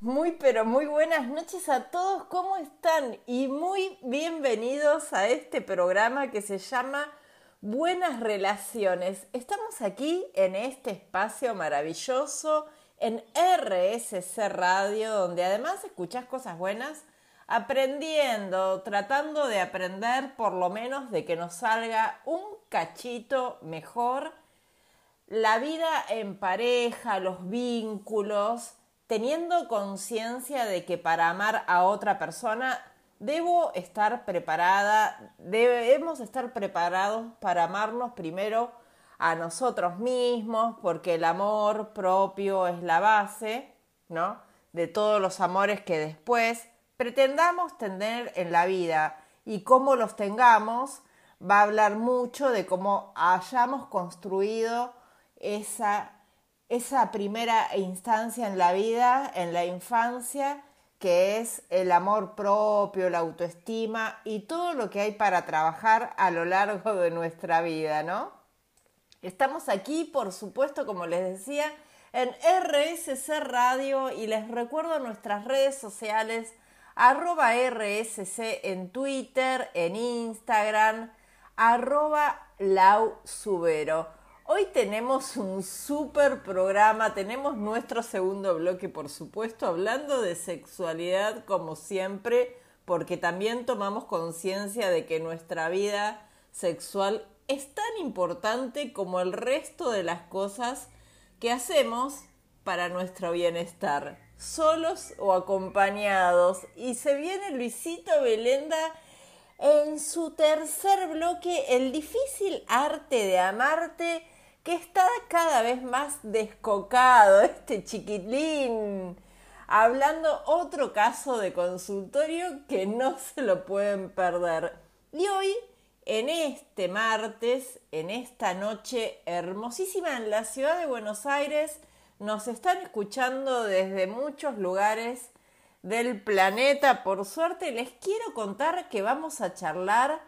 Muy, pero muy buenas noches a todos, ¿cómo están? Y muy bienvenidos a este programa que se llama Buenas Relaciones. Estamos aquí en este espacio maravilloso en RSC Radio, donde además escuchas cosas buenas, aprendiendo, tratando de aprender por lo menos de que nos salga un cachito mejor la vida en pareja, los vínculos, teniendo conciencia de que para amar a otra persona debo estar preparada, debemos estar preparados para amarnos primero a nosotros mismos, porque el amor propio es la base, ¿no? De todos los amores que después pretendamos tener en la vida y cómo los tengamos va a hablar mucho de cómo hayamos construido esa, esa primera instancia en la vida, en la infancia, que es el amor propio, la autoestima y todo lo que hay para trabajar a lo largo de nuestra vida, ¿no? Estamos aquí, por supuesto, como les decía, en RSC Radio y les recuerdo nuestras redes sociales, arroba RSC en Twitter, en Instagram, arroba Lau Subero. Hoy tenemos un súper programa, tenemos nuestro segundo bloque, por supuesto, hablando de sexualidad como siempre, porque también tomamos conciencia de que nuestra vida sexual es tan importante como el resto de las cosas que hacemos para nuestro bienestar, solos o acompañados. Y se viene Luisito Belenda en su tercer bloque, el difícil arte de amarte que está cada vez más descocado, este chiquitín, hablando otro caso de consultorio que no se lo pueden perder. Y hoy, en este martes, en esta noche hermosísima en la ciudad de Buenos Aires, nos están escuchando desde muchos lugares del planeta. Por suerte, les quiero contar que vamos a charlar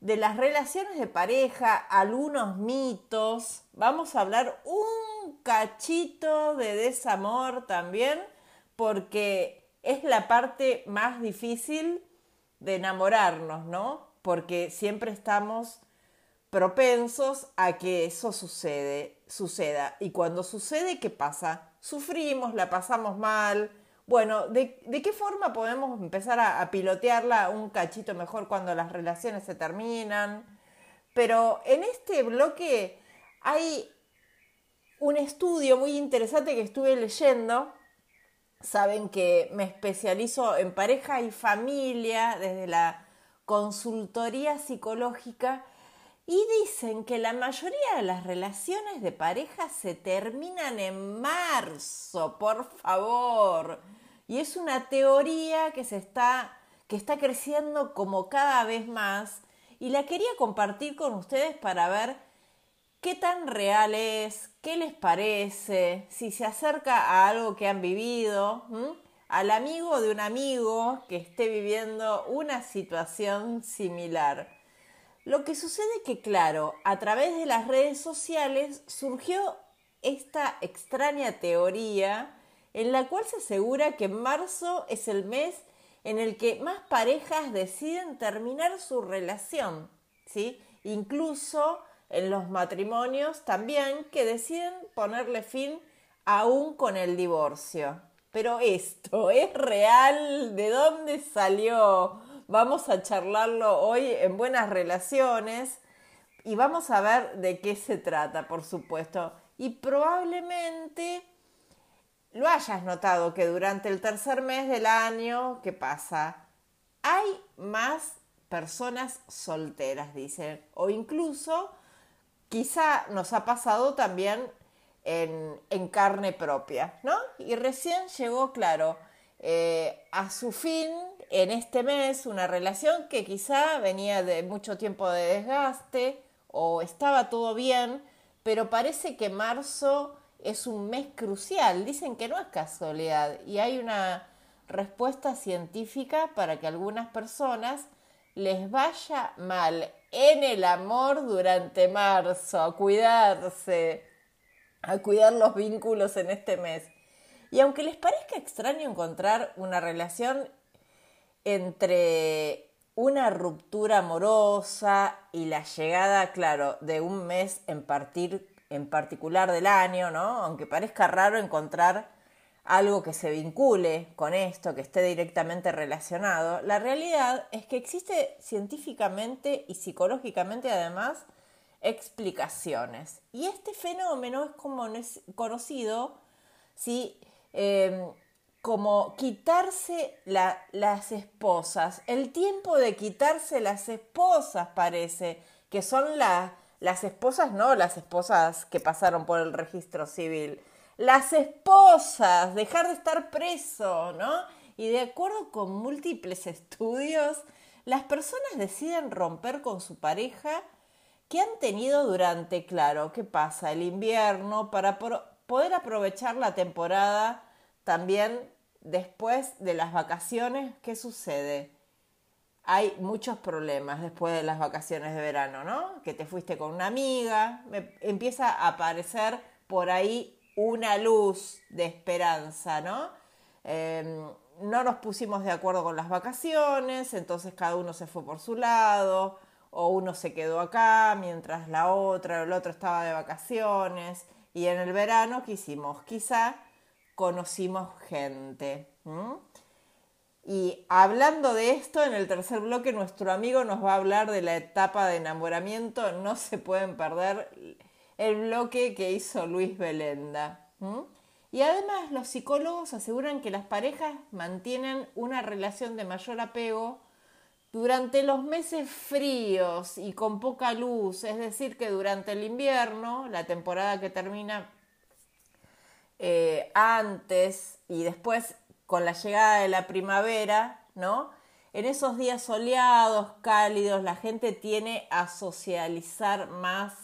de las relaciones de pareja, algunos mitos, vamos a hablar un cachito de desamor también, porque es la parte más difícil de enamorarnos, ¿no? Porque siempre estamos propensos a que eso sucede, suceda. Y cuando sucede, ¿qué pasa? Sufrimos, la pasamos mal, bueno, ¿de, qué forma podemos empezar a, pilotearla un cachito mejor cuando las relaciones se terminan? Pero en este bloque hay un estudio muy interesante que estuve leyendo. Saben que me especializo en pareja y familia desde la consultoría psicológica y dicen que la mayoría de las relaciones de pareja se terminan en marzo, por favor. Y es una teoría que se está, que está creciendo como cada vez más. Y la quería compartir con ustedes para ver qué tan real es, qué les parece, si se acerca a algo que han vivido, al amigo de un amigo que esté viviendo una situación similar. Lo que sucede que, claro, a través de las redes sociales surgió esta extraña teoría en la cual se asegura que marzo es el mes en el que más parejas deciden terminar su relación, ¿sí? Incluso en los matrimonios también que deciden ponerle fin aún con el divorcio. Pero esto es real, ¿de dónde salió? Vamos a charlarlo hoy en buenas relaciones y vamos a ver de qué se trata, por supuesto. Y probablemente lo hayas notado que durante el tercer mes del año, ¿qué pasa? Hay más personas solteras, dicen, o incluso quizá nos ha pasado también en, carne propia, ¿no? Y recién llegó, claro, eh, a su fin en este mes una relación que quizá venía de mucho tiempo de desgaste o estaba todo bien, pero parece que marzo es un mes crucial. Dicen que no es casualidad y hay una respuesta científica para que algunas personas les vaya mal en el amor durante marzo, a cuidarse, a cuidar los vínculos en este mes. Y aunque les parezca extraño encontrar una relación entre una ruptura amorosa y la llegada, claro, de un mes en, en particular del año, ¿no? Aunque parezca raro encontrar algo que se vincule con esto, que esté directamente relacionado, la realidad es que existe científicamente y psicológicamente además explicaciones. Y este fenómeno es como conocido ¿sí? Em, como quitarse las esposas, el tiempo de quitarse las esposas parece, que son las esposas, no las esposas que pasaron por el registro civil, las esposas, dejar de estar preso, ¿no? Y de acuerdo con múltiples estudios, las personas deciden romper con su pareja que han tenido durante, claro, ¿qué pasa? El invierno para poder aprovechar la temporada también después de las vacaciones. ¿Qué sucede? Hay muchos problemas después de las vacaciones de verano, ¿no? Que te fuiste con una amiga, empieza a aparecer por ahí una luz de esperanza, ¿no? Em, no nos pusimos de acuerdo con las vacaciones, entonces cada uno se fue por su lado, o uno se quedó acá mientras la otra el otro estaba de vacaciones. Y en el verano, ¿qué hicimos? Quizá conocimos gente. Y hablando de esto, en el tercer bloque nuestro amigo nos va a hablar de la etapa de enamoramiento. No se pueden perder el bloque que hizo Luis Belenda. Y además los psicólogos aseguran que las parejas mantienen una relación de mayor apego durante los meses fríos y con poca luz, es decir, que durante el invierno, la temporada que termina eh, antes y después con la llegada de la primavera, ¿no? En esos días soleados, cálidos, la gente tiene a socializar más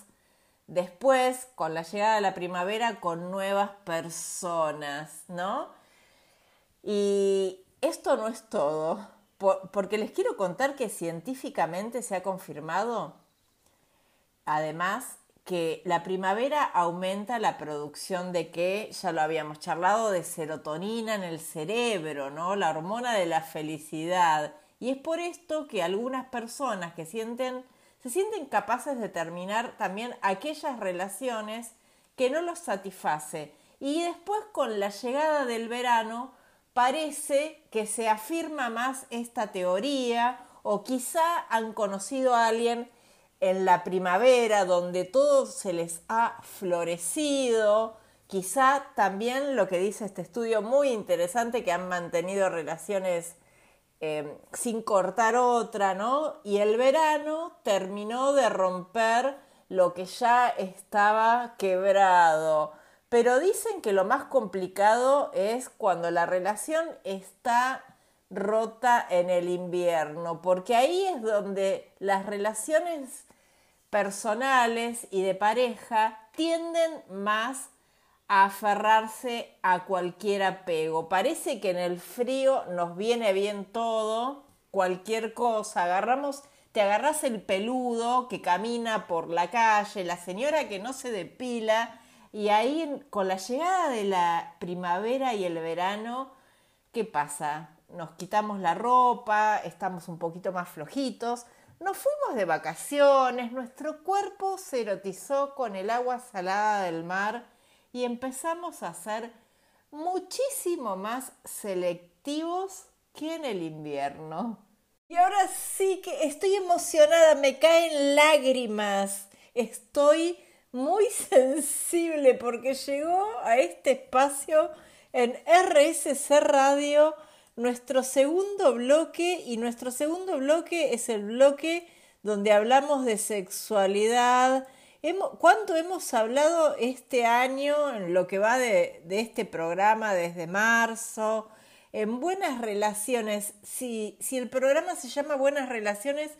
después, con la llegada de la primavera, con nuevas personas, ¿no? Y esto no es todo, porque les quiero contar que científicamente se ha confirmado, además, que la primavera aumenta la producción de que, ya lo habíamos charlado, de serotonina en el cerebro, ¿no? La hormona de la felicidad. Y es por esto que algunas personas que sienten se sienten capaces de terminar también aquellas relaciones que no los satisface. Y después con la llegada del verano parece que se afirma más esta teoría o quizá han conocido a alguien en la primavera donde todo se les ha florecido. Quizá también lo que dice este estudio muy interesante que han mantenido relaciones Em, sin cortar otra, ¿no? Y el verano terminó de romper lo que ya estaba quebrado. Pero dicen que lo más complicado es cuando la relación está rota en el invierno, porque ahí es donde las relaciones personales y de pareja tienden más a aferrarse a cualquier apego. Parece que en el frío nos viene bien todo, cualquier cosa. Agarramos, te agarras el peludo que camina por la calle, la señora que no se depila, y ahí con la llegada de la primavera y el verano, ¿qué pasa? Nos quitamos la ropa, estamos un poquito más flojitos, nos fuimos de vacaciones, nuestro cuerpo se erotizó con el agua salada del mar y empezamos a ser muchísimo más selectivos que en el invierno. Y ahora sí que estoy emocionada, me caen lágrimas, estoy muy sensible porque llegó a este espacio en RSC Radio nuestro segundo bloque y nuestro segundo bloque es el bloque donde hablamos de sexualidad, ¿Cuánto hemos hablado este año, en lo que va de, este programa desde marzo? En buenas relaciones, si, si el programa se llama Buenas Relaciones,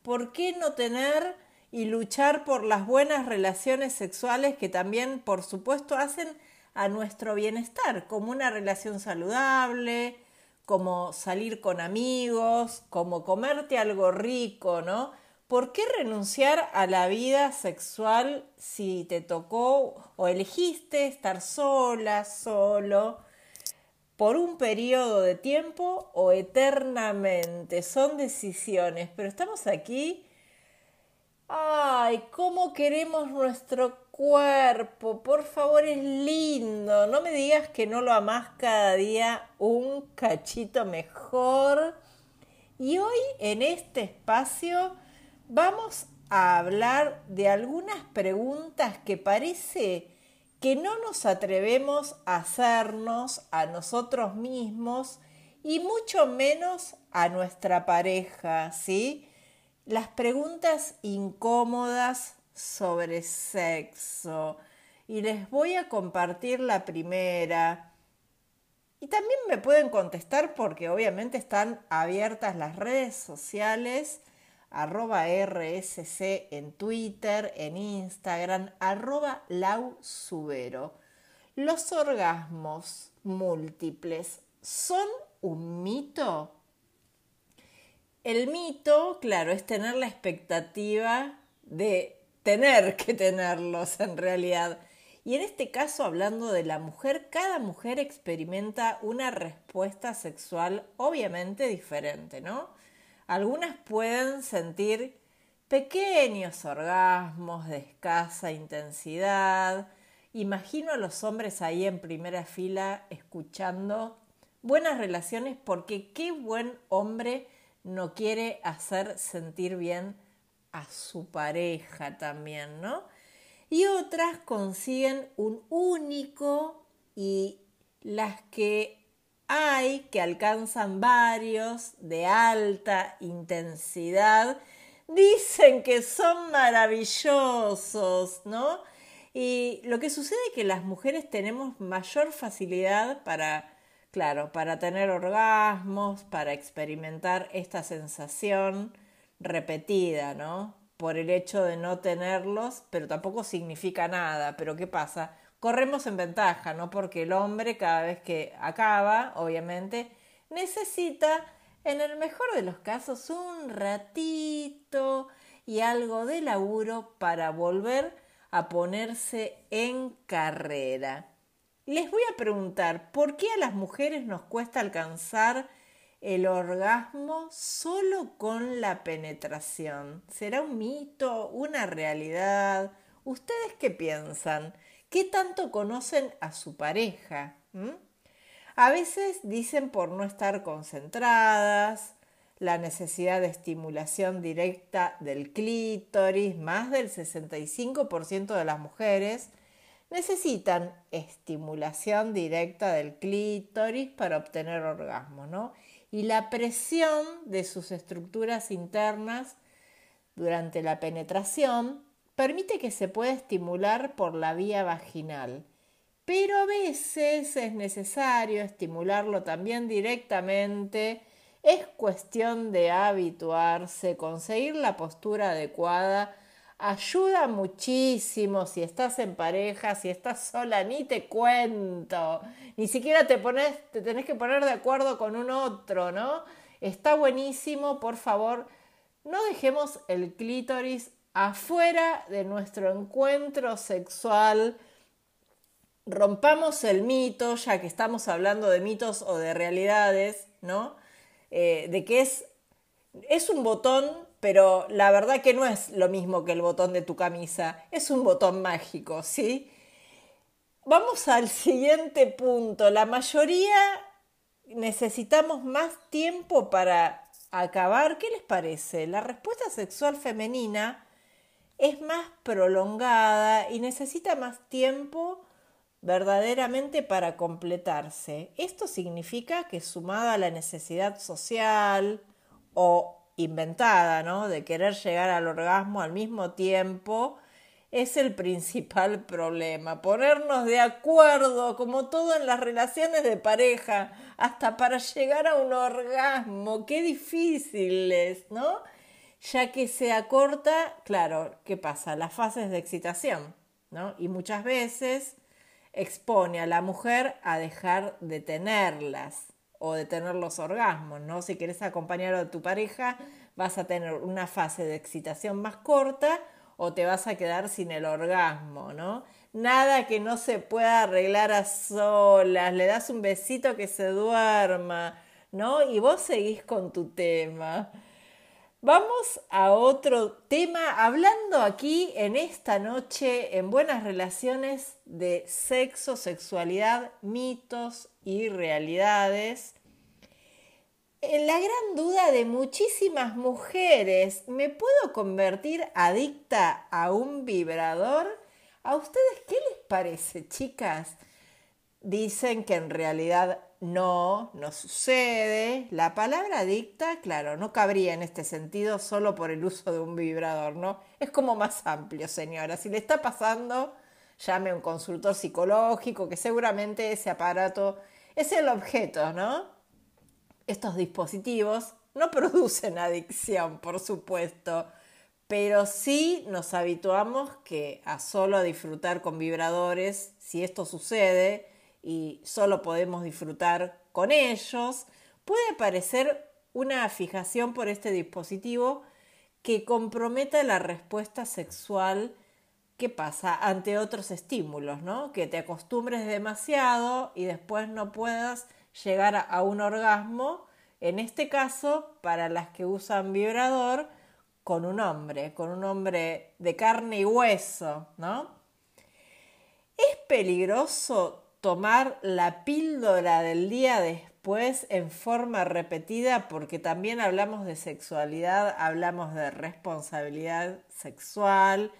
¿por qué no tener y luchar por las buenas relaciones sexuales que también, por supuesto, hacen a nuestro bienestar, como una relación saludable, como salir con amigos, como comerte algo rico, ¿no? ¿por qué renunciar a la vida sexual si te tocó o elegiste estar sola, solo? por un periodo de tiempo o eternamente. Son decisiones, pero estamos aquí. Ay, cómo queremos nuestro cuerpo. Por favor, es lindo. No me digas que no lo amás cada día un cachito mejor. Y hoy en este espacio vamos a hablar de algunas preguntas que parece que no nos atrevemos a hacernos a nosotros mismos y mucho menos a nuestra pareja, ¿sí? Las preguntas incómodas sobre sexo. Y les voy a compartir la primera. Y también me pueden contestar porque obviamente están abiertas las redes sociales arroba RSC en Twitter, en Instagram, arroba lausubero. ¿Los orgasmos múltiples son un mito? El mito, claro, es tener la expectativa de tener que tenerlos en realidad. Y en este caso, hablando de la mujer, cada mujer experimenta una respuesta sexual obviamente diferente, ¿no? Algunas pueden sentir pequeños orgasmos de escasa intensidad. Imagino a los hombres ahí en primera fila escuchando buenas relaciones porque qué buen hombre no quiere hacer sentir bien a su pareja también, ¿no? Y otras consiguen un único y las que hay que alcanzan varios de alta intensidad, dicen que son maravillosos, ¿no? Y lo que sucede es que las mujeres tenemos mayor facilidad para, claro, para tener orgasmos, para experimentar esta sensación repetida, ¿no? Por el hecho de no tenerlos, pero tampoco significa nada. Pero ¿qué pasa? corremos en ventaja, ¿no? Porque el hombre cada vez que acaba, obviamente, necesita, en el mejor de los casos, un ratito y algo de laburo para volver a ponerse en carrera. Les voy a preguntar, ¿por qué a las mujeres nos cuesta alcanzar el orgasmo solo con la penetración? ¿Será un mito, una realidad? ¿Ustedes qué piensan? ¿Qué tanto conocen a su pareja? A veces dicen por no estar concentradas, la necesidad de estimulación directa del clítoris, más del 65% de las mujeres necesitan estimulación directa del clítoris para obtener orgasmo, ¿no? Y la presión de sus estructuras internas durante la penetración permite que se pueda estimular por la vía vaginal, pero a veces es necesario estimularlo también directamente. Es cuestión de habituarse, conseguir la postura adecuada. Ayuda muchísimo si estás en pareja, si estás sola, ni te cuento. Ni siquiera te, pones, te tenés que poner de acuerdo con un otro, ¿no? Está buenísimo, por favor, no dejemos el clítoris afuera de nuestro encuentro sexual, rompamos el mito, ya que estamos hablando de mitos o de realidades, ¿no? Eh, de que es, es un botón, pero la verdad que no es lo mismo que el botón de tu camisa, es un botón mágico, ¿sí? Vamos al siguiente punto. La mayoría necesitamos más tiempo para acabar. ¿Qué les parece? La respuesta sexual femenina es más prolongada y necesita más tiempo verdaderamente para completarse. Esto significa que sumada a la necesidad social o inventada, ¿no? De querer llegar al orgasmo al mismo tiempo, es el principal problema. Ponernos de acuerdo, como todo en las relaciones de pareja, hasta para llegar a un orgasmo. Qué difícil es, ¿no? ya que se acorta, claro, ¿qué pasa? Las fases de excitación, ¿no? Y muchas veces expone a la mujer a dejar de tenerlas o de tener los orgasmos, ¿no? Si quieres acompañar a tu pareja, vas a tener una fase de excitación más corta o te vas a quedar sin el orgasmo, ¿no? nada que no se pueda arreglar a solas, le das un besito que se duerma, ¿no? Y vos seguís con tu tema. Vamos a otro tema, hablando aquí en esta noche en Buenas Relaciones de sexo, sexualidad, mitos y realidades. En la gran duda de muchísimas mujeres, ¿me puedo convertir adicta a un vibrador? ¿A ustedes qué les parece, chicas? Dicen que en realidad no, no sucede. La palabra dicta, claro, no cabría en este sentido solo por el uso de un vibrador, ¿no? Es como más amplio, señora. Si le está pasando, llame a un consultor psicológico, que seguramente ese aparato es el objeto, ¿no? Estos dispositivos no producen adicción, por supuesto, pero sí nos habituamos que a solo disfrutar con vibradores, si esto sucede, y solo podemos disfrutar con ellos, puede aparecer una fijación por este dispositivo que comprometa la respuesta sexual que pasa ante otros estímulos, ¿no? Que te acostumbres demasiado y después no puedas llegar a un orgasmo, en este caso, para las que usan vibrador, con un hombre, con un hombre de carne y hueso, ¿no? Es peligroso tomar la píldora del día después en forma repetida porque también hablamos de sexualidad, hablamos de responsabilidad sexual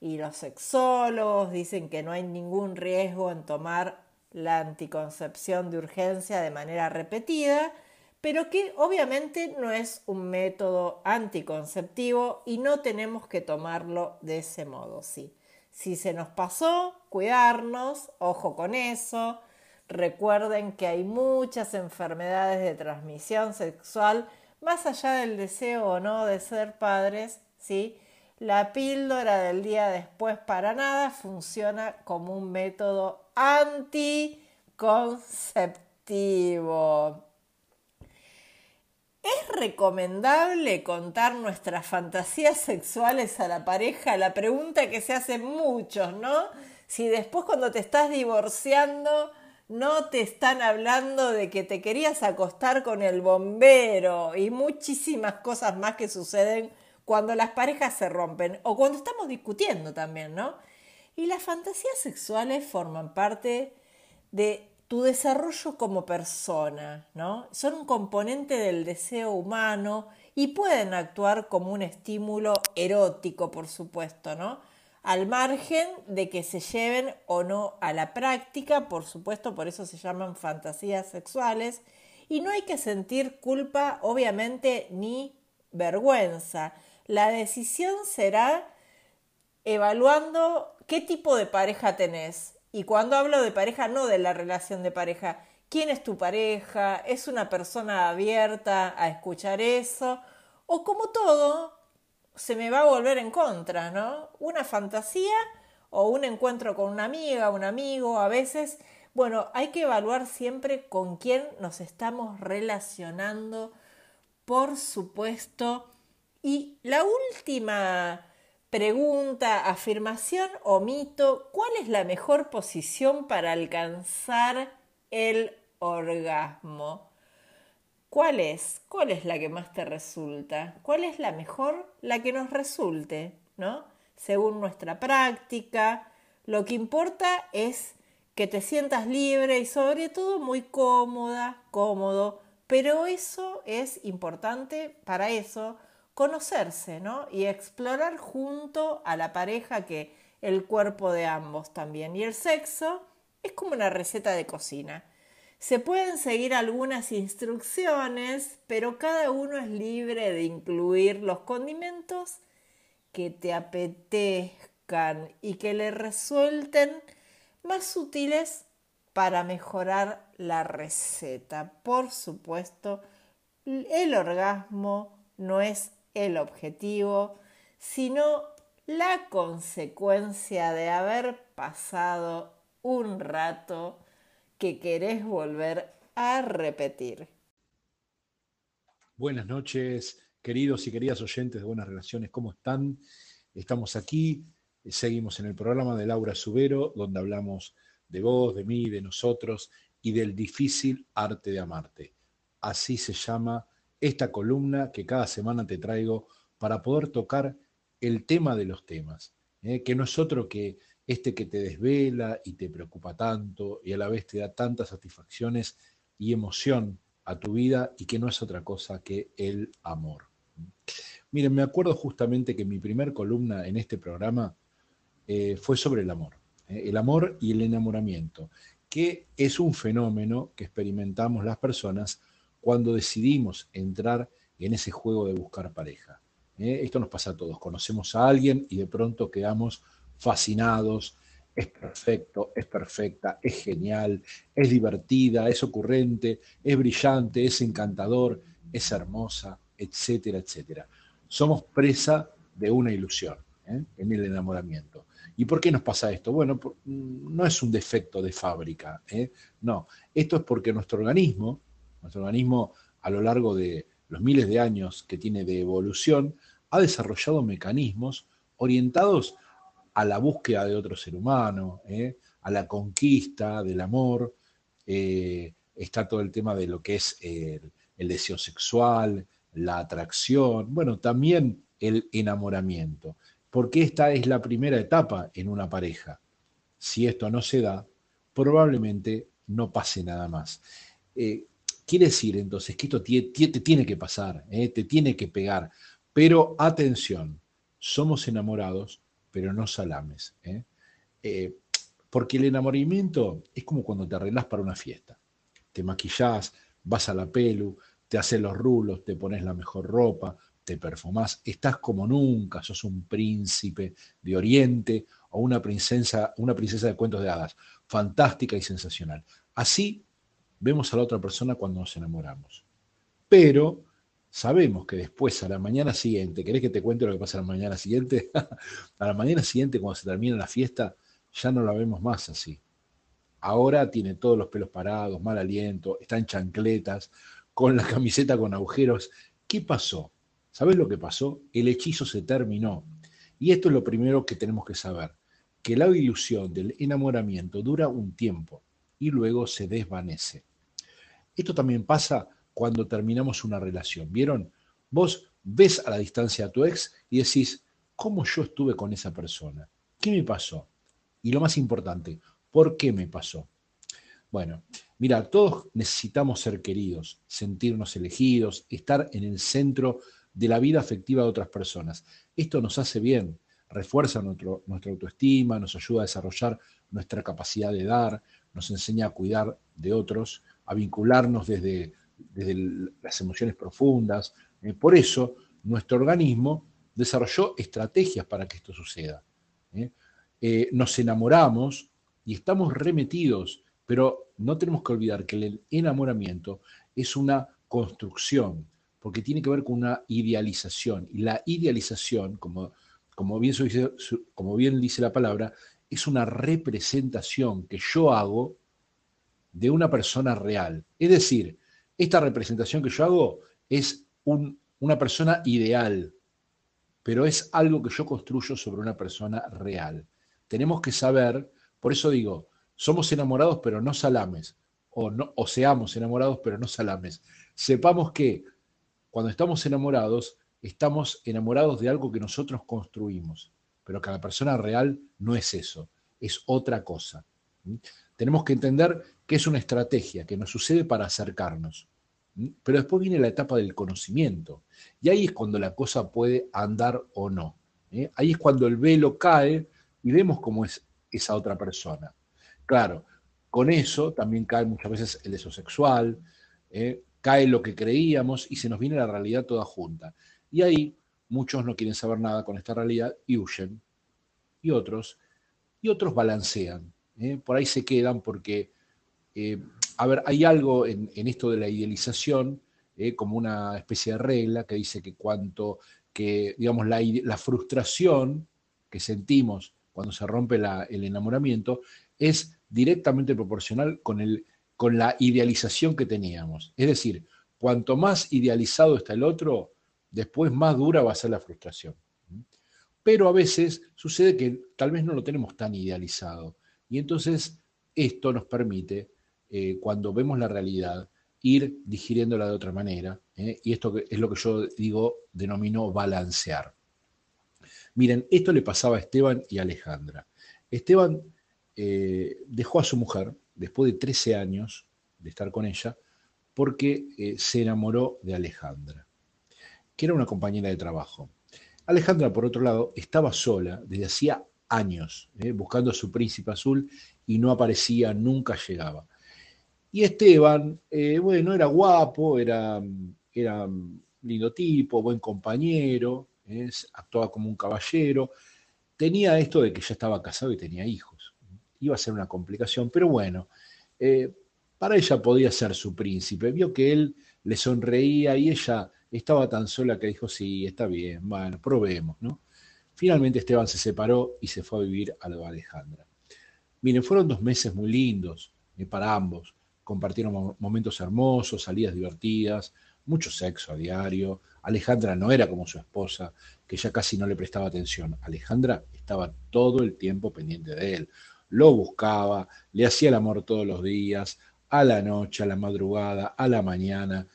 y los sexólogos dicen que no hay ningún riesgo en tomar la anticoncepción de urgencia de manera repetida, pero que obviamente no es un método anticonceptivo y no tenemos que tomarlo de ese modo, sí. Si se nos pasó, cuidarnos, ojo con eso. Recuerden que hay muchas enfermedades de transmisión sexual, más allá del deseo o no de ser padres, ¿sí? La píldora del día después para nada funciona como un método anticonceptivo. ¿Es recomendable contar nuestras fantasías sexuales a la pareja? La pregunta que se hacen muchos, ¿no? Si después cuando te estás divorciando no te están hablando de que te querías acostar con el bombero y muchísimas cosas más que suceden cuando las parejas se rompen o cuando estamos discutiendo también, ¿no? Y las fantasías sexuales forman parte de tu desarrollo como persona, ¿no? Son un componente del deseo humano y pueden actuar como un estímulo erótico, por supuesto, ¿no? Al margen de que se lleven o no a la práctica, por supuesto, por eso se llaman fantasías sexuales, y no hay que sentir culpa, obviamente, ni vergüenza. La decisión será evaluando qué tipo de pareja tenés, y cuando hablo de pareja, no de la relación de pareja. ¿Quién es tu pareja? ¿Es una persona abierta a escuchar eso? O como todo, se me va a volver en contra, ¿no? Una fantasía o un encuentro con una amiga, un amigo, a veces, bueno, hay que evaluar siempre con quién nos estamos relacionando, por supuesto. Y la última Pregunta, afirmación o mito, ¿cuál es la mejor posición para alcanzar el orgasmo? ¿Cuál es? ¿Cuál es la que más te resulta? ¿Cuál es la mejor? La que nos resulte, ¿no? Según nuestra práctica, lo que importa es que te sientas libre y sobre todo muy cómoda, cómodo, pero eso es importante para eso conocerse, ¿no? Y explorar junto a la pareja que el cuerpo de ambos también. Y el sexo es como una receta de cocina. Se pueden seguir algunas instrucciones, pero cada uno es libre de incluir los condimentos que te apetezcan y que le resulten más útiles para mejorar la receta. Por supuesto, el orgasmo no es el objetivo, sino la consecuencia de haber pasado un rato que querés volver a repetir. Buenas noches, queridos y queridas oyentes de Buenas Relaciones, ¿cómo están? Estamos aquí Seguimos en el programa de Laura Subero, donde hablamos de vos, de mí, de nosotros y del difícil arte de amarte. Así se llama esta columna que cada semana te traigo para poder tocar el tema de los temas, ¿eh? que no es otro que este que te desvela y te preocupa tanto y a la vez te da tantas satisfacciones y emoción a tu vida y que no es otra cosa que el amor. Miren, me acuerdo justamente que mi primer columna en este programa eh, fue sobre el amor, ¿eh? el amor y el enamoramiento, que es un fenómeno que experimentamos las personas cuando decidimos entrar en ese juego de buscar pareja. ¿eh? Esto nos pasa a todos, conocemos a alguien y de pronto quedamos fascinados, es perfecto, es perfecta, es genial, es divertida, es ocurrente, es brillante, es encantador, es hermosa, etcétera, etcétera. Somos presa de una ilusión en el enamoramiento. ¿Y por qué nos pasa esto? Bueno, no es un defecto de fábrica, ¿eh? no, esto es porque nuestro organismo, nuestro organismo a lo largo de los miles de años que tiene de evolución, ha desarrollado mecanismos orientados a la búsqueda de otro ser humano, ¿eh? a la conquista del amor, eh, está todo el tema de lo que es el, deseo sexual, la atracción, bueno, también el enamoramiento porque esta es la primera etapa en una pareja. Si esto no se da, probablemente no pase nada más. Eh, quiere decir entonces que esto te, tiene que pasar, eh, te tiene que pegar, pero atención, somos enamorados, pero no salames. Eh. porque el enamoramiento es como cuando te arreglas para una fiesta. Te maquillás, vas a la pelu, te haces los rulos, te pones la mejor ropa, te perfumás, estás como nunca, sos un príncipe de Oriente o una princesa, una princesa de cuentos de hadas, fantástica y sensacional. Así vemos a la otra persona cuando nos enamoramos. Pero sabemos que después, a la mañana siguiente, ¿querés que te cuente lo que pasa a la mañana siguiente? a la mañana siguiente, cuando se termina la fiesta, ya no la vemos más así. Ahora tiene todos los pelos parados, mal aliento, está en chancletas, con la camiseta con agujeros. ¿Qué pasó? ¿Sabes lo que pasó? El hechizo se terminó. Y esto es lo primero que tenemos que saber, que la ilusión del enamoramiento dura un tiempo y luego se desvanece. Esto también pasa cuando terminamos una relación. ¿Vieron? Vos ves a la distancia a tu ex y decís, ¿cómo yo estuve con esa persona? ¿Qué me pasó? Y lo más importante, ¿por qué me pasó? Bueno, mira, todos necesitamos ser queridos, sentirnos elegidos, estar en el centro de la vida afectiva de otras personas. Esto nos hace bien, refuerza nuestra autoestima, nos ayuda a desarrollar nuestra capacidad de dar, nos enseña a cuidar de otros, a vincularnos desde, las emociones profundas. Eh, por eso, nuestro organismo desarrolló estrategias para que esto suceda. ¿eh? Eh, nos enamoramos y estamos remetidos, pero no tenemos que olvidar que el enamoramiento es una construcción, porque tiene que ver con una idealización. Y la idealización, como, como, bien, como bien dice la palabra, es una representación que yo hago de una persona real. Es decir, esta representación que yo hago es una persona ideal, pero es algo que yo construyo sobre una persona real. Tenemos que saber, por eso digo, somos enamorados pero no salames, o, o seamos enamorados pero no salames. Sepamos que cuando estamos enamorados, estamos enamorados de algo que nosotros construimos, pero que la persona real no es eso, es otra cosa. Tenemos que entender que es una estrategia que nos sucede para acercarnos. Pero después viene la etapa del conocimiento. Y ahí es cuando la cosa puede andar o no. ¿eh? Ahí es cuando el velo cae y vemos cómo es esa otra persona. Claro, con eso también cae muchas veces el deseo sexual, ¿eh? cae lo que creíamos y se nos viene la realidad toda junta. Y ahí muchos no quieren saber nada con esta realidad y huyen. Y otros, y otros balancean. ¿eh? Por ahí se quedan porque, eh, a ver, hay algo en, esto de la idealización, ¿eh? como una especie de regla que dice que cuanto que, digamos, la, la frustración que sentimos cuando se rompe el enamoramiento es directamente proporcional con el con la idealización que teníamos. Es decir, cuanto más idealizado está el otro, después más dura va a ser la frustración. pero a veces sucede que tal vez no lo tenemos tan idealizado. Y entonces esto nos permite, eh, cuando vemos la realidad, ir digiriéndola de otra manera. ¿eh? Y esto es lo que yo digo, denomino balancear. Miren, esto le pasaba a Esteban y a Alejandra. Esteban eh, dejó a su mujer después de 13 años de estar con ella porque se enamoró de Alejandra, que era una compañera de trabajo. Alejandra, por otro lado, estaba sola desde hacía años, ¿eh? buscando a su príncipe azul y no aparecía, nunca llegaba. Y Esteban, eh, bueno, era guapo, era, era lindo tipo, buen compañero, ¿eh? actuaba como un caballero, tenía esto de que ya estaba casado y tenía hijos. Iba a ser una complicación, pero bueno, para ella podía ser su príncipe. Vio que él le sonreía y ella estaba tan sola que dijo, sí, está bien, bueno, probemos, ¿no? Finalmente Esteban se separó y se fue a vivir a de Alejandra. Miren, fueron dos meses muy lindos eh, para ambos. Compartieron momentos hermosos, salidas divertidas, mucho sexo a diario. Alejandra no era como su esposa, que ya casi no le prestaba atención. Alejandra estaba todo el tiempo pendiente de él. Lo buscaba, le hacía el amor todos los días, a la noche, a la madrugada, a la mañana.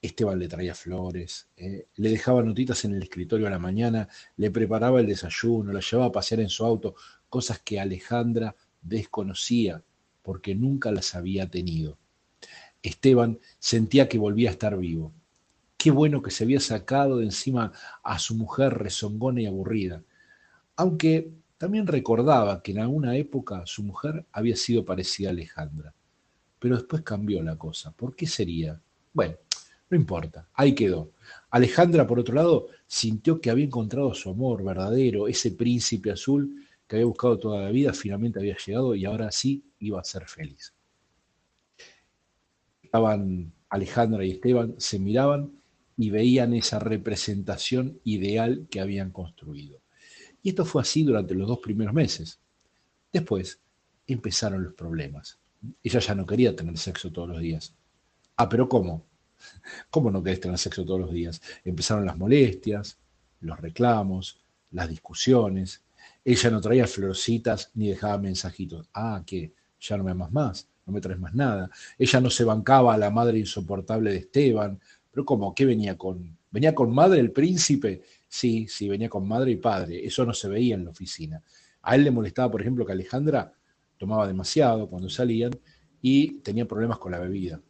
Esteban le traía flores, eh, le dejaba notitas en el escritorio a la mañana, le preparaba el desayuno, la llevaba a pasear en su auto, cosas que Alejandra desconocía porque nunca las había tenido. Esteban sentía que volvía a estar vivo. Qué bueno que se había sacado de encima a su mujer rezongona y aburrida, aunque también recordaba que en alguna época su mujer había sido parecida a Alejandra. Pero después cambió la cosa. ¿Por qué sería? Bueno, no importa, ahí quedó. Alejandra, por otro lado, sintió que había encontrado su amor verdadero, ese príncipe azul que había buscado toda la vida, finalmente había llegado y ahora sí iba a ser feliz. Estaban Alejandra y Esteban, se miraban y veían esa representación ideal que habían construido. Y esto fue así durante los dos primeros meses. Después empezaron los problemas. Ella ya no quería tener sexo todos los días. Ah, pero ¿cómo? ¿Cómo no querés tener sexo todos los días? Empezaron las molestias, los reclamos, las discusiones. Ella no traía florcitas ni dejaba mensajitos. Ah, ¿qué? Ya no me amas más, no me traes más nada. Ella no se bancaba a la madre insoportable de Esteban. Pero ¿cómo? ¿Qué venía con? ¿Venía con madre el príncipe? Sí, sí, venía con madre y padre. Eso no se veía en la oficina. A él le molestaba, por ejemplo, que Alejandra tomaba demasiado cuando salían y tenía problemas con la bebida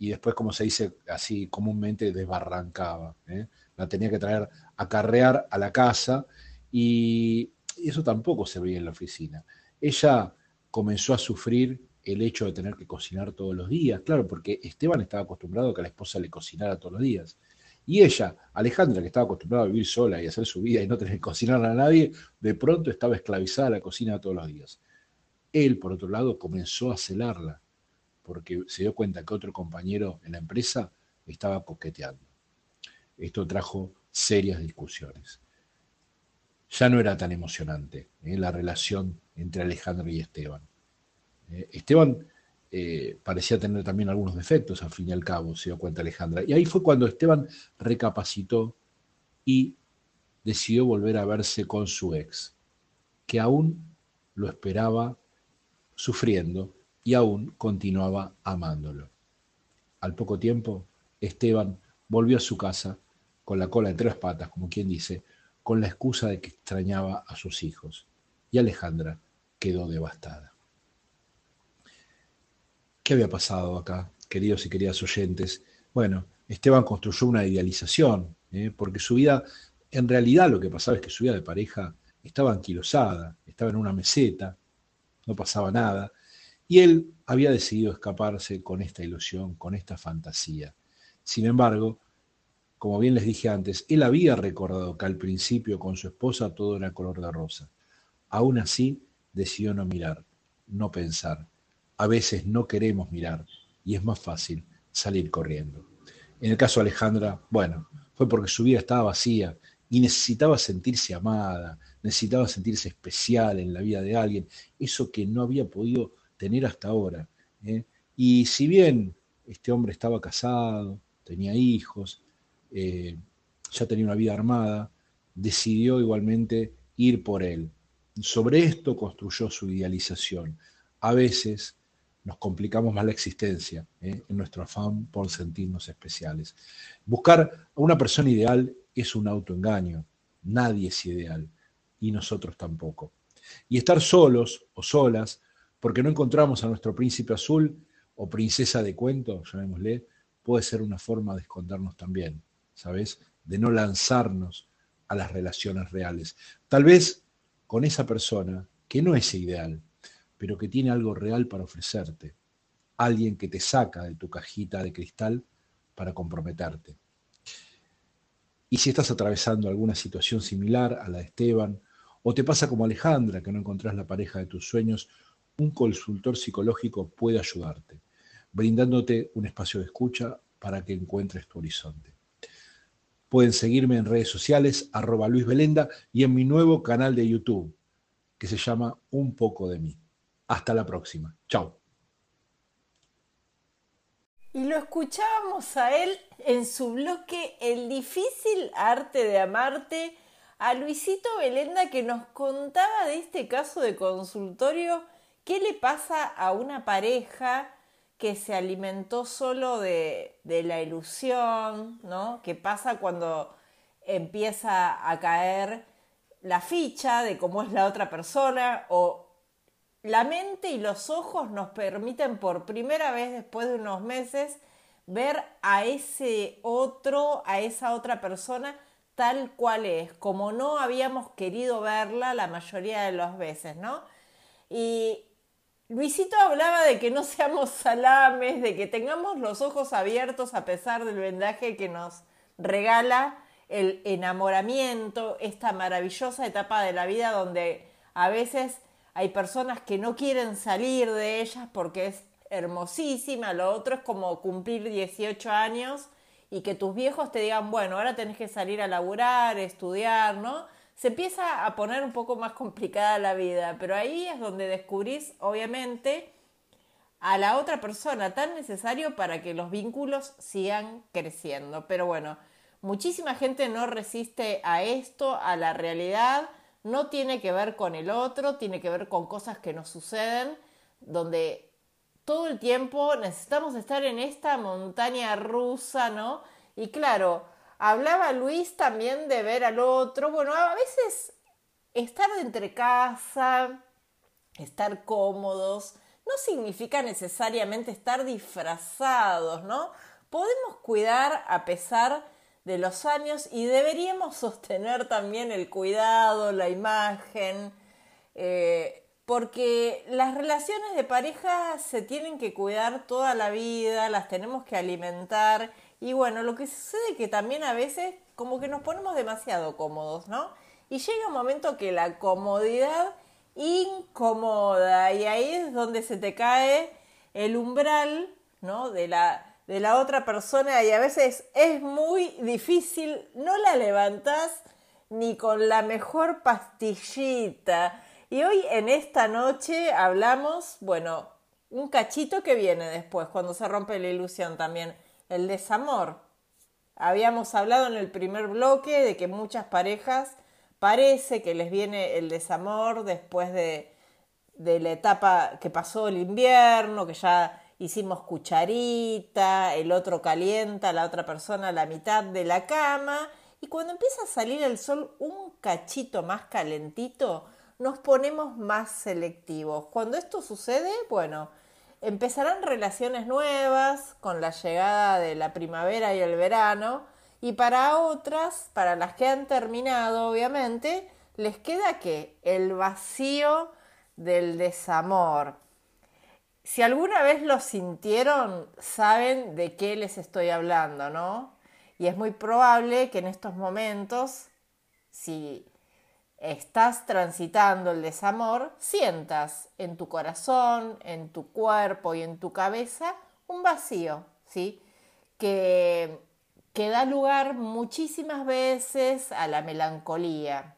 y después, como se dice así comúnmente, desbarrancaba. ¿eh? La tenía que traer a carrear a la casa y eso tampoco se veía en la oficina. Ella comenzó a sufrir el hecho de tener que cocinar todos los días, claro, porque Esteban estaba acostumbrado a que la esposa le cocinara todos los días. Y ella, Alejandra, que estaba acostumbrada a vivir sola y hacer su vida y no tener que cocinar a nadie, de pronto estaba esclavizada a la cocina todos los días. Él, por otro lado, comenzó a celarla porque se dio cuenta que otro compañero en la empresa estaba coqueteando. Esto trajo serias discusiones. Ya no era tan emocionante ¿eh? la relación entre Alejandro y Esteban. Eh, Esteban eh, parecía tener también algunos defectos, al fin y al cabo, se dio cuenta Alejandra. Y ahí fue cuando Esteban recapacitó y decidió volver a verse con su ex, que aún lo esperaba sufriendo y aún continuaba amándolo. Al poco tiempo, Esteban volvió a su casa con la cola entre las patas, como quien dice, con la excusa de que extrañaba a sus hijos, y Alejandra quedó devastada. ¿Qué había pasado acá, queridos y queridas oyentes? Bueno, Esteban construyó una idealización, ¿eh? porque su vida, en realidad lo que pasaba es que su vida de pareja estaba anquilosada, estaba en una meseta, no pasaba nada, y él había decidido escaparse con esta ilusión, con esta fantasía. Sin embargo, como bien les dije antes, él había recordado que al principio con su esposa todo era color de rosa. Aún así, decidió no mirar, no pensar. A veces no queremos mirar y es más fácil salir corriendo. En el caso de Alejandra, bueno, fue porque su vida estaba vacía y necesitaba sentirse amada, necesitaba sentirse especial en la vida de alguien, eso que no había podido tener hasta ahora. ¿eh? Y si bien este hombre estaba casado, tenía hijos, eh, ya tenía una vida armada, decidió igualmente ir por él. Sobre esto construyó su idealización. A veces nos complicamos más la existencia ¿eh? en nuestro afán por sentirnos especiales. Buscar a una persona ideal es un autoengaño. Nadie es ideal y nosotros tampoco. Y estar solos o solas porque no encontramos a nuestro príncipe azul o princesa de cuento, llamémosle, puede ser una forma de escondernos también, ¿sabes? De no lanzarnos a las relaciones reales. Tal vez con esa persona que no es ideal, pero que tiene algo real para ofrecerte. Alguien que te saca de tu cajita de cristal para comprometerte. Y si estás atravesando alguna situación similar a la de Esteban, o te pasa como Alejandra, que no encontrás la pareja de tus sueños, un consultor psicológico puede ayudarte, brindándote un espacio de escucha para que encuentres tu horizonte. Pueden seguirme en redes sociales, arroba Luis Belenda, y en mi nuevo canal de YouTube, que se llama Un poco de mí. Hasta la próxima. Chao. Y lo escuchábamos a él en su bloque El difícil arte de amarte, a Luisito Belenda que nos contaba de este caso de consultorio, qué le pasa a una pareja que se alimentó solo de, la ilusión, ¿no? ¿Qué pasa cuando empieza a caer la ficha de cómo es la otra persona o la mente y los ojos nos permiten por primera vez después de unos meses ver a ese otro, a esa otra persona tal cual es, como no habíamos querido verla la mayoría de las veces, ¿no? Y Luisito hablaba de que no seamos salames, de que tengamos los ojos abiertos a pesar del vendaje que nos regala el enamoramiento, esta maravillosa etapa de la vida donde a veces hay personas que no quieren salir de ellas porque es hermosísima, lo otro es como cumplir 18 años y que tus viejos te digan, bueno, ahora tenés que salir a laburar, estudiar, ¿no? Se empieza a poner un poco más complicada la vida, pero ahí es donde descubrís, obviamente, a la otra persona tan necesario para que los vínculos sigan creciendo. Pero bueno, muchísima gente no resiste a esto, a la realidad, no tiene que ver con el otro, tiene que ver con cosas que nos suceden, donde todo el tiempo necesitamos estar en esta montaña rusa, ¿no? Y claro, hablaba Luis también de ver al otro, bueno, a veces estar entre casa, estar cómodos, no significa necesariamente estar disfrazados, ¿no? Podemos cuidar a pesar de los años y deberíamos sostener también el cuidado, la imagen, eh, porque las relaciones de pareja se tienen que cuidar toda la vida, las tenemos que alimentar y bueno, lo que sucede es que también a veces como que nos ponemos demasiado cómodos, ¿no? Y llega un momento que la comodidad incomoda y ahí es donde se te cae el umbral, ¿no? De la, de la otra persona y a veces es muy difícil, no la levantas ni con la mejor pastillita y hoy en esta noche hablamos, bueno, un cachito que viene después, cuando se rompe la ilusión también, el desamor. Habíamos hablado en el primer bloque de que muchas parejas parece que les viene el desamor después de, de la etapa que pasó el invierno, que ya hicimos cucharita, el otro calienta, la otra persona la mitad de la cama, y cuando empieza a salir el sol un cachito más calentito, nos ponemos más selectivos. Cuando esto sucede, bueno, empezarán relaciones nuevas con la llegada de la primavera y el verano y para otras, para las que han terminado, obviamente, les queda que el vacío del desamor. Si alguna vez lo sintieron, saben de qué les estoy hablando, ¿no? Y es muy probable que en estos momentos, si estás transitando el desamor, sientas en tu corazón, en tu cuerpo y en tu cabeza un vacío, ¿sí? Que, que da lugar muchísimas veces a la melancolía.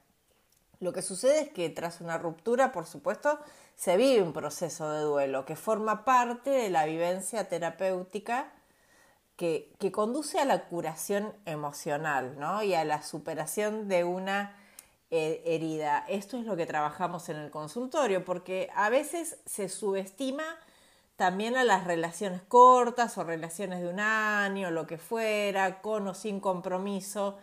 Lo que sucede es que tras una ruptura, por supuesto, se vive un proceso de duelo que forma parte de la vivencia terapéutica que, conduce a la curación emocional ¿no? y a la superación de una herida. Esto es lo que trabajamos en el consultorio, porque a veces se subestima también a las relaciones cortas o relaciones de un año, lo que fuera, con o sin compromiso.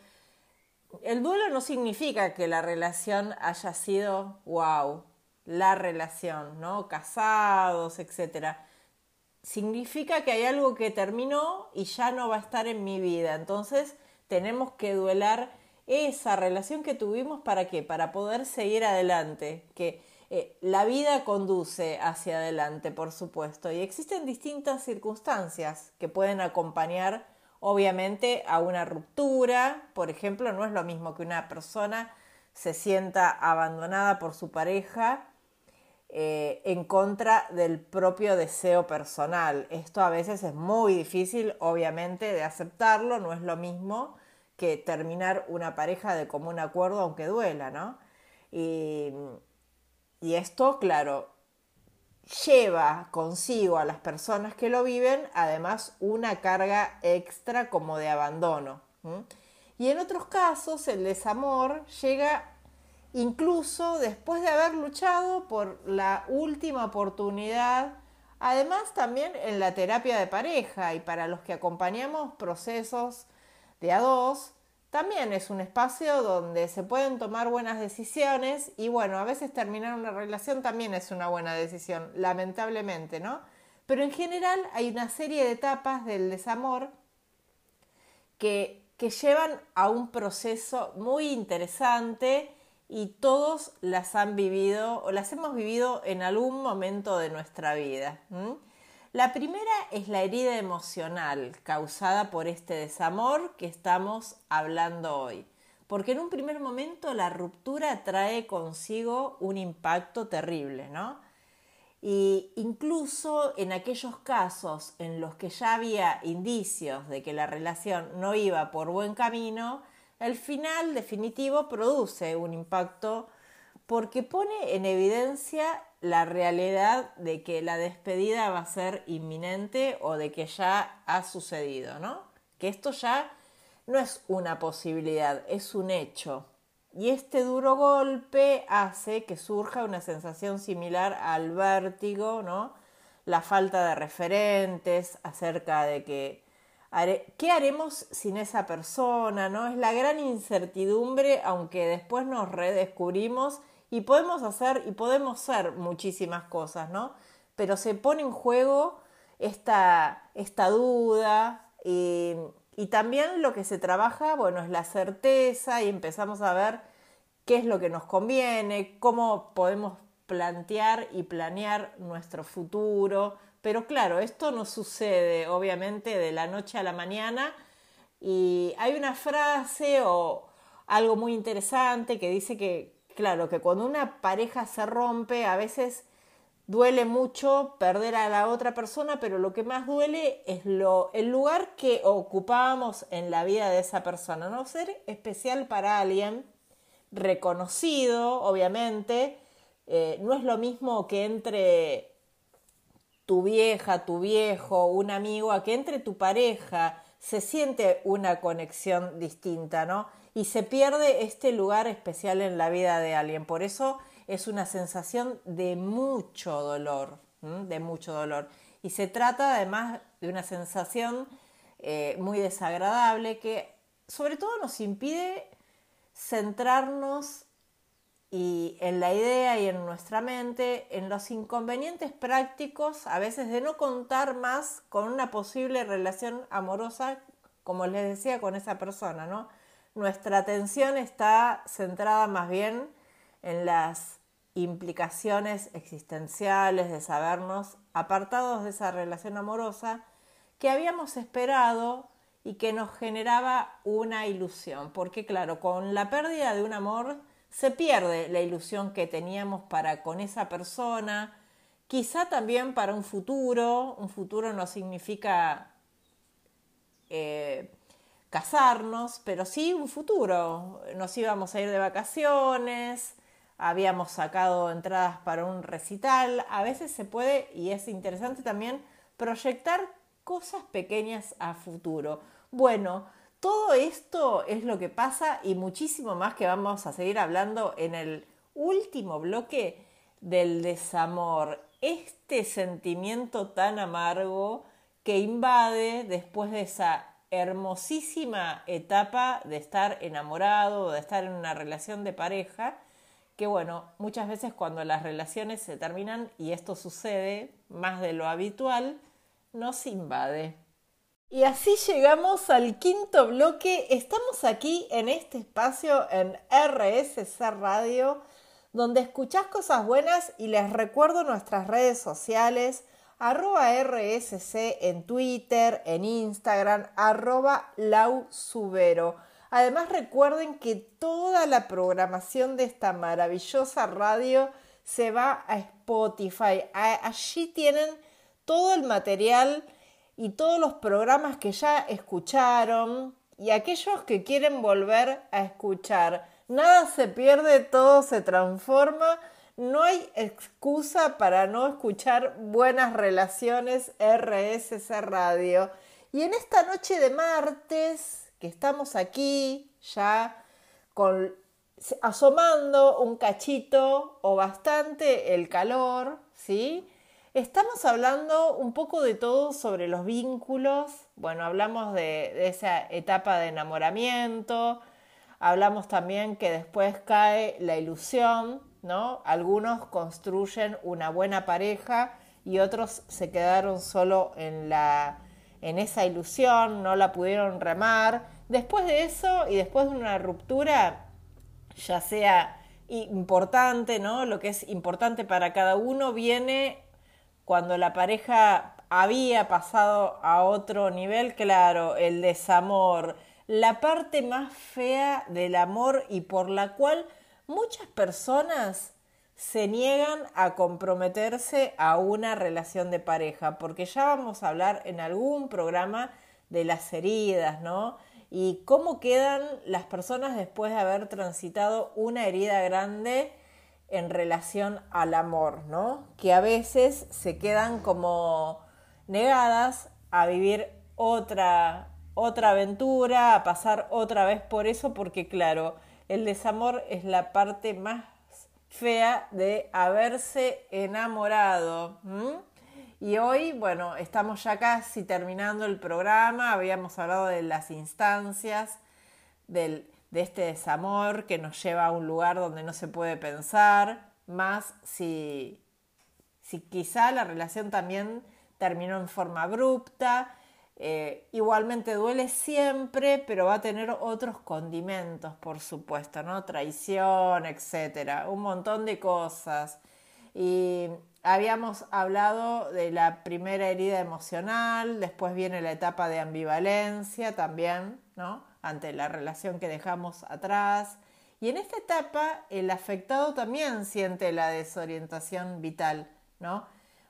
El duelo no significa que la relación haya sido wow, la relación, ¿no? Casados, etcétera significa que hay algo que terminó y ya no va a estar en mi vida. Entonces tenemos que duelar esa relación que tuvimos para qué? Para poder seguir adelante, que eh, la vida conduce hacia adelante, por supuesto, y existen distintas circunstancias que pueden acompañar, obviamente, a una ruptura. Por ejemplo, no es lo mismo que una persona se sienta abandonada por su pareja eh, en contra del propio deseo personal. Esto a veces es muy difícil, obviamente, de aceptarlo, no es lo mismo que terminar una pareja de común acuerdo, aunque duela, ¿no? Y, esto, claro, lleva consigo a las personas que lo viven, además, una carga extra como de abandono. Y en otros casos, el desamor llega incluso después de haber luchado por la última oportunidad, además también en la terapia de pareja y para los que acompañamos procesos de a dos, también es un espacio donde se pueden tomar buenas decisiones y bueno, a veces terminar una relación también es una buena decisión, lamentablemente, ¿no? Pero en general hay una serie de etapas del desamor que, que llevan a un proceso muy interesante y todos las han vivido o las hemos vivido en algún momento de nuestra vida. La primera es la herida emocional causada por este desamor que estamos hablando hoy, porque en un primer momento la ruptura trae consigo un impacto terrible, ¿no? Y incluso en aquellos casos en los que ya había indicios de que la relación no iba por buen camino, el final definitivo produce un impacto porque pone en evidencia la realidad de que la despedida va a ser inminente o de que ya ha sucedido, ¿no? Que esto ya no es una posibilidad, es un hecho. Y este duro golpe hace que surja una sensación similar al vértigo, ¿no? La falta de referentes acerca de que ¿Qué haremos sin esa persona? ¿no? Es la gran incertidumbre, aunque después nos redescubrimos y podemos hacer y podemos ser muchísimas cosas, ¿no? Pero se pone en juego esta, esta duda y, y también lo que se trabaja, bueno, es la certeza y empezamos a ver qué es lo que nos conviene, cómo podemos plantear y planear nuestro futuro, pero claro, esto no sucede obviamente de la noche a la mañana y hay una frase o algo muy interesante que dice que, claro, que cuando una pareja se rompe a veces duele mucho perder a la otra persona, pero lo que más duele es lo, el lugar que ocupábamos en la vida de esa persona, ¿no? Ser especial para alguien, reconocido, obviamente, eh, no es lo mismo que entre tu vieja, tu viejo, un amigo, a que entre tu pareja se siente una conexión distinta, ¿no? Y se pierde este lugar especial en la vida de alguien. Por eso es una sensación de mucho dolor, de mucho dolor. Y se trata además de una sensación eh, muy desagradable que sobre todo nos impide centrarnos y en la idea y en nuestra mente, en los inconvenientes prácticos, a veces de no contar más con una posible relación amorosa, como les decía, con esa persona, ¿no? Nuestra atención está centrada más bien en las implicaciones existenciales de sabernos apartados de esa relación amorosa que habíamos esperado y que nos generaba una ilusión, porque claro, con la pérdida de un amor se pierde la ilusión que teníamos para con esa persona, quizá también para un futuro, un futuro no significa eh, casarnos, pero sí un futuro, nos íbamos a ir de vacaciones, habíamos sacado entradas para un recital, a veces se puede, y es interesante también, proyectar cosas pequeñas a futuro. Bueno, todo esto es lo que pasa y muchísimo más que vamos a seguir hablando en el último bloque del desamor. Este sentimiento tan amargo que invade después de esa hermosísima etapa de estar enamorado, de estar en una relación de pareja, que bueno, muchas veces cuando las relaciones se terminan y esto sucede más de lo habitual, nos invade. Y así llegamos al quinto bloque. Estamos aquí en este espacio en RSC Radio, donde escuchás cosas buenas y les recuerdo nuestras redes sociales, arroba RSC en Twitter, en Instagram, arroba lausubero. Además recuerden que toda la programación de esta maravillosa radio se va a Spotify. Allí tienen todo el material y todos los programas que ya escucharon y aquellos que quieren volver a escuchar. Nada se pierde, todo se transforma. No hay excusa para no escuchar buenas relaciones RSC Radio. Y en esta noche de martes, que estamos aquí ya con, asomando un cachito o bastante el calor, ¿sí? Estamos hablando un poco de todo sobre los vínculos. Bueno, hablamos de, esa etapa de enamoramiento. Hablamos también que después cae la ilusión, ¿no? Algunos construyen una buena pareja y otros se quedaron solo en, la, en esa ilusión, no la pudieron remar. Después de eso y después de una ruptura, ya sea importante, ¿no? Lo que es importante para cada uno viene cuando la pareja había pasado a otro nivel, claro, el desamor, la parte más fea del amor y por la cual muchas personas se niegan a comprometerse a una relación de pareja, porque ya vamos a hablar en algún programa de las heridas, ¿no? Y cómo quedan las personas después de haber transitado una herida grande en relación al amor, ¿no? Que a veces se quedan como negadas a vivir otra, otra aventura, a pasar otra vez por eso, porque claro, el desamor es la parte más fea de haberse enamorado. Y hoy, bueno, estamos ya casi terminando el programa, habíamos hablado de las instancias, del de este desamor que nos lleva a un lugar donde no se puede pensar, más si, si quizá la relación también terminó en forma abrupta. Eh, igualmente duele siempre, pero va a tener otros condimentos, por supuesto, ¿no? Traición, etcétera, un montón de cosas. Y habíamos hablado de la primera herida emocional, después viene la etapa de ambivalencia también, ¿no? ante la relación que dejamos atrás. Y en esta etapa el afectado también siente la desorientación vital, ¿no?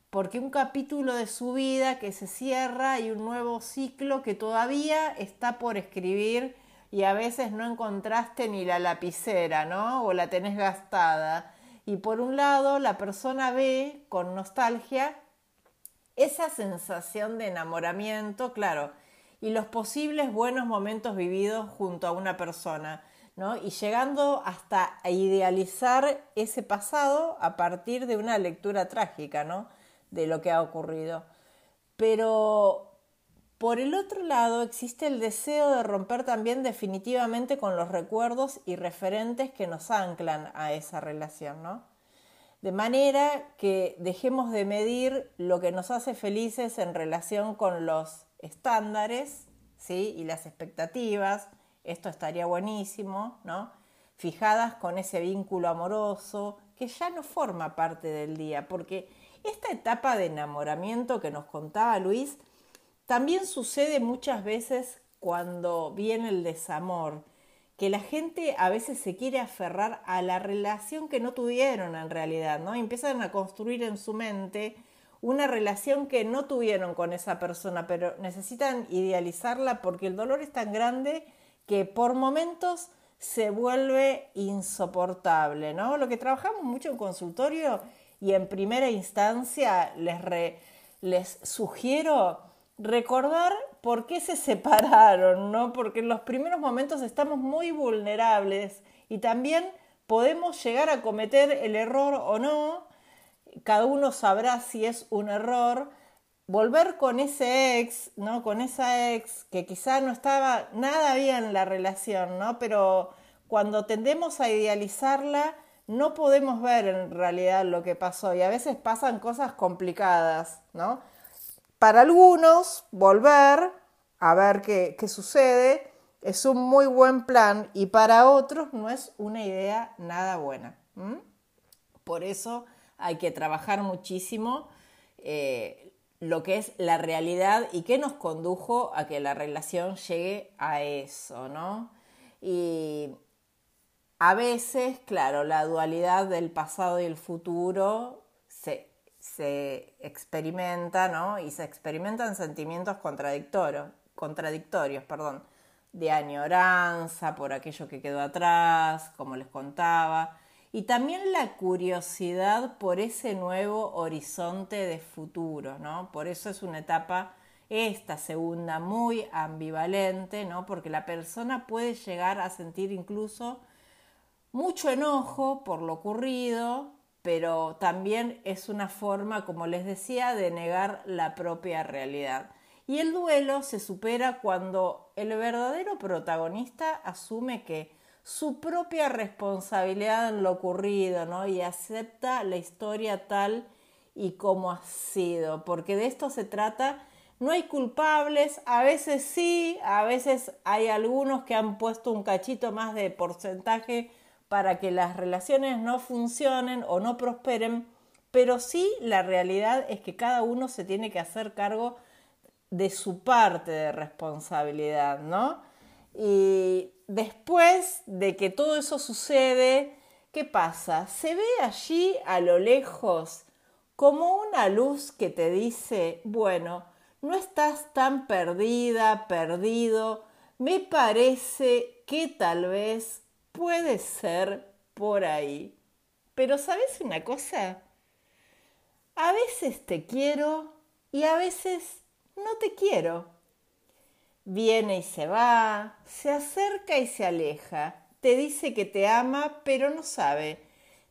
Porque un capítulo de su vida que se cierra y un nuevo ciclo que todavía está por escribir y a veces no encontraste ni la lapicera, ¿no? O la tenés gastada. Y por un lado, la persona ve con nostalgia esa sensación de enamoramiento, claro, y los posibles buenos momentos vividos junto a una persona, ¿no? Y llegando hasta a idealizar ese pasado a partir de una lectura trágica, ¿no? De lo que ha ocurrido. Pero por el otro lado existe el deseo de romper también definitivamente con los recuerdos y referentes que nos anclan a esa relación, ¿no? De manera que dejemos de medir lo que nos hace felices en relación con los estándares ¿sí? y las expectativas, esto estaría buenísimo, ¿no? fijadas con ese vínculo amoroso que ya no forma parte del día, porque esta etapa de enamoramiento que nos contaba Luis también sucede muchas veces cuando viene el desamor, que la gente a veces se quiere aferrar a la relación que no tuvieron en realidad, ¿no? empiezan a construir en su mente una relación que no tuvieron con esa persona, pero necesitan idealizarla porque el dolor es tan grande que por momentos se vuelve insoportable, ¿no? Lo que trabajamos mucho en consultorio y en primera instancia les, les sugiero recordar por qué se separaron, ¿no? Porque en los primeros momentos estamos muy vulnerables y también podemos llegar a cometer el error o no, cada uno sabrá si es un error, volver con ese ex, ¿no? Con esa ex que quizá no estaba nada bien la relación, ¿no? Pero cuando tendemos a idealizarla, no podemos ver en realidad lo que pasó y a veces pasan cosas complicadas, ¿no? Para algunos, volver a ver qué, qué sucede es un muy buen plan y para otros no es una idea nada buena. Por eso hay que trabajar muchísimo eh, lo que es la realidad y qué nos condujo a que la relación llegue a eso, ¿no? Y a veces, claro, la dualidad del pasado y el futuro se, se experimenta, ¿no? Y se experimentan sentimientos contradictorios, contradictorios, perdón de añoranza por aquello que quedó atrás, como les contaba, y también la curiosidad por ese nuevo horizonte de futuro, ¿no? Por eso es una etapa, esta segunda, muy ambivalente, ¿no? Porque la persona puede llegar a sentir incluso mucho enojo por lo ocurrido, pero también es una forma, como les decía, de negar la propia realidad. Y el duelo se supera cuando el verdadero protagonista asume que su propia responsabilidad en lo ocurrido, ¿no? Y acepta la historia tal y como ha sido, porque de esto se trata. No hay culpables, a veces sí, a veces hay algunos que han puesto un cachito más de porcentaje para que las relaciones no funcionen o no prosperen, pero sí la realidad es que cada uno se tiene que hacer cargo de su parte de responsabilidad, ¿no? Y después de que todo eso sucede, ¿qué pasa? Se ve allí a lo lejos como una luz que te dice, bueno, no estás tan perdida, perdido, me parece que tal vez puede ser por ahí. Pero ¿sabes una cosa? A veces te quiero y a veces no te quiero. Viene y se va, se acerca y se aleja, te dice que te ama, pero no sabe,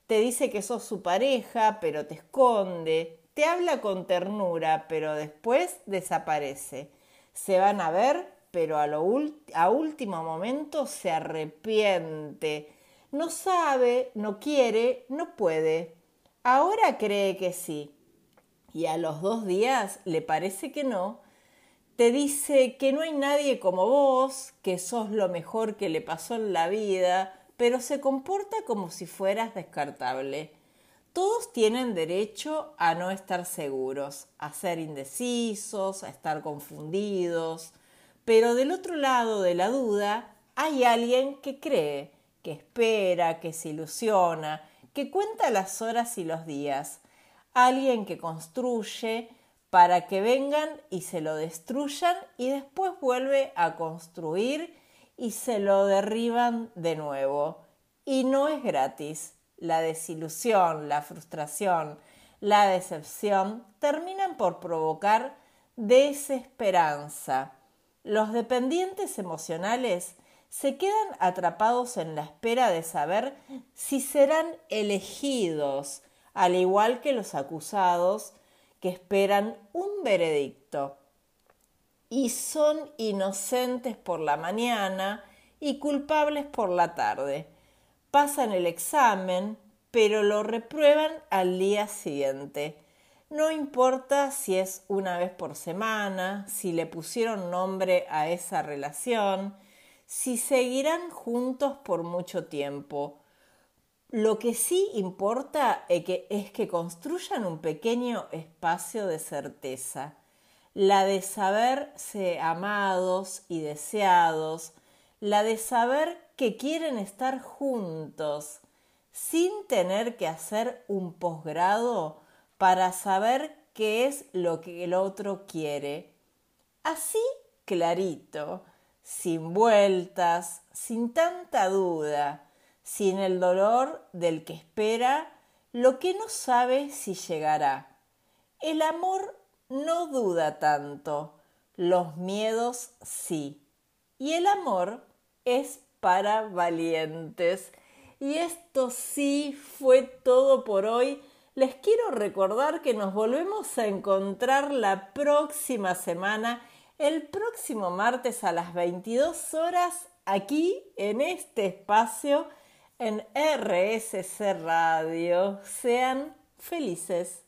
te dice que sos su pareja, pero te esconde, te habla con ternura, pero después desaparece. Se van a ver, pero a, lo a último momento se arrepiente. No sabe, no quiere, no puede. Ahora cree que sí, y a los dos días le parece que no, te dice que no hay nadie como vos, que sos lo mejor que le pasó en la vida, pero se comporta como si fueras descartable. Todos tienen derecho a no estar seguros, a ser indecisos, a estar confundidos, pero del otro lado de la duda hay alguien que cree, que espera, que se ilusiona, que cuenta las horas y los días, alguien que construye para que vengan y se lo destruyan y después vuelve a construir y se lo derriban de nuevo. Y no es gratis. La desilusión, la frustración, la decepción terminan por provocar desesperanza. Los dependientes emocionales se quedan atrapados en la espera de saber si serán elegidos, al igual que los acusados que esperan un veredicto. Y son inocentes por la mañana y culpables por la tarde. Pasan el examen, pero lo reprueban al día siguiente. No importa si es una vez por semana, si le pusieron nombre a esa relación, si seguirán juntos por mucho tiempo. Lo que sí importa es que, construyan un pequeño espacio de certeza, la de saberse amados y deseados, la de saber que quieren estar juntos, sin tener que hacer un posgrado para saber qué es lo que el otro quiere. Así clarito, sin vueltas, sin tanta duda sin el dolor del que espera lo que no sabe si llegará. El amor no duda tanto, los miedos sí. Y el amor es para valientes. Y esto sí fue todo por hoy. Les quiero recordar que nos volvemos a encontrar la próxima semana, el próximo martes a las 22 horas, aquí en este espacio en RSC Radio. Sean felices.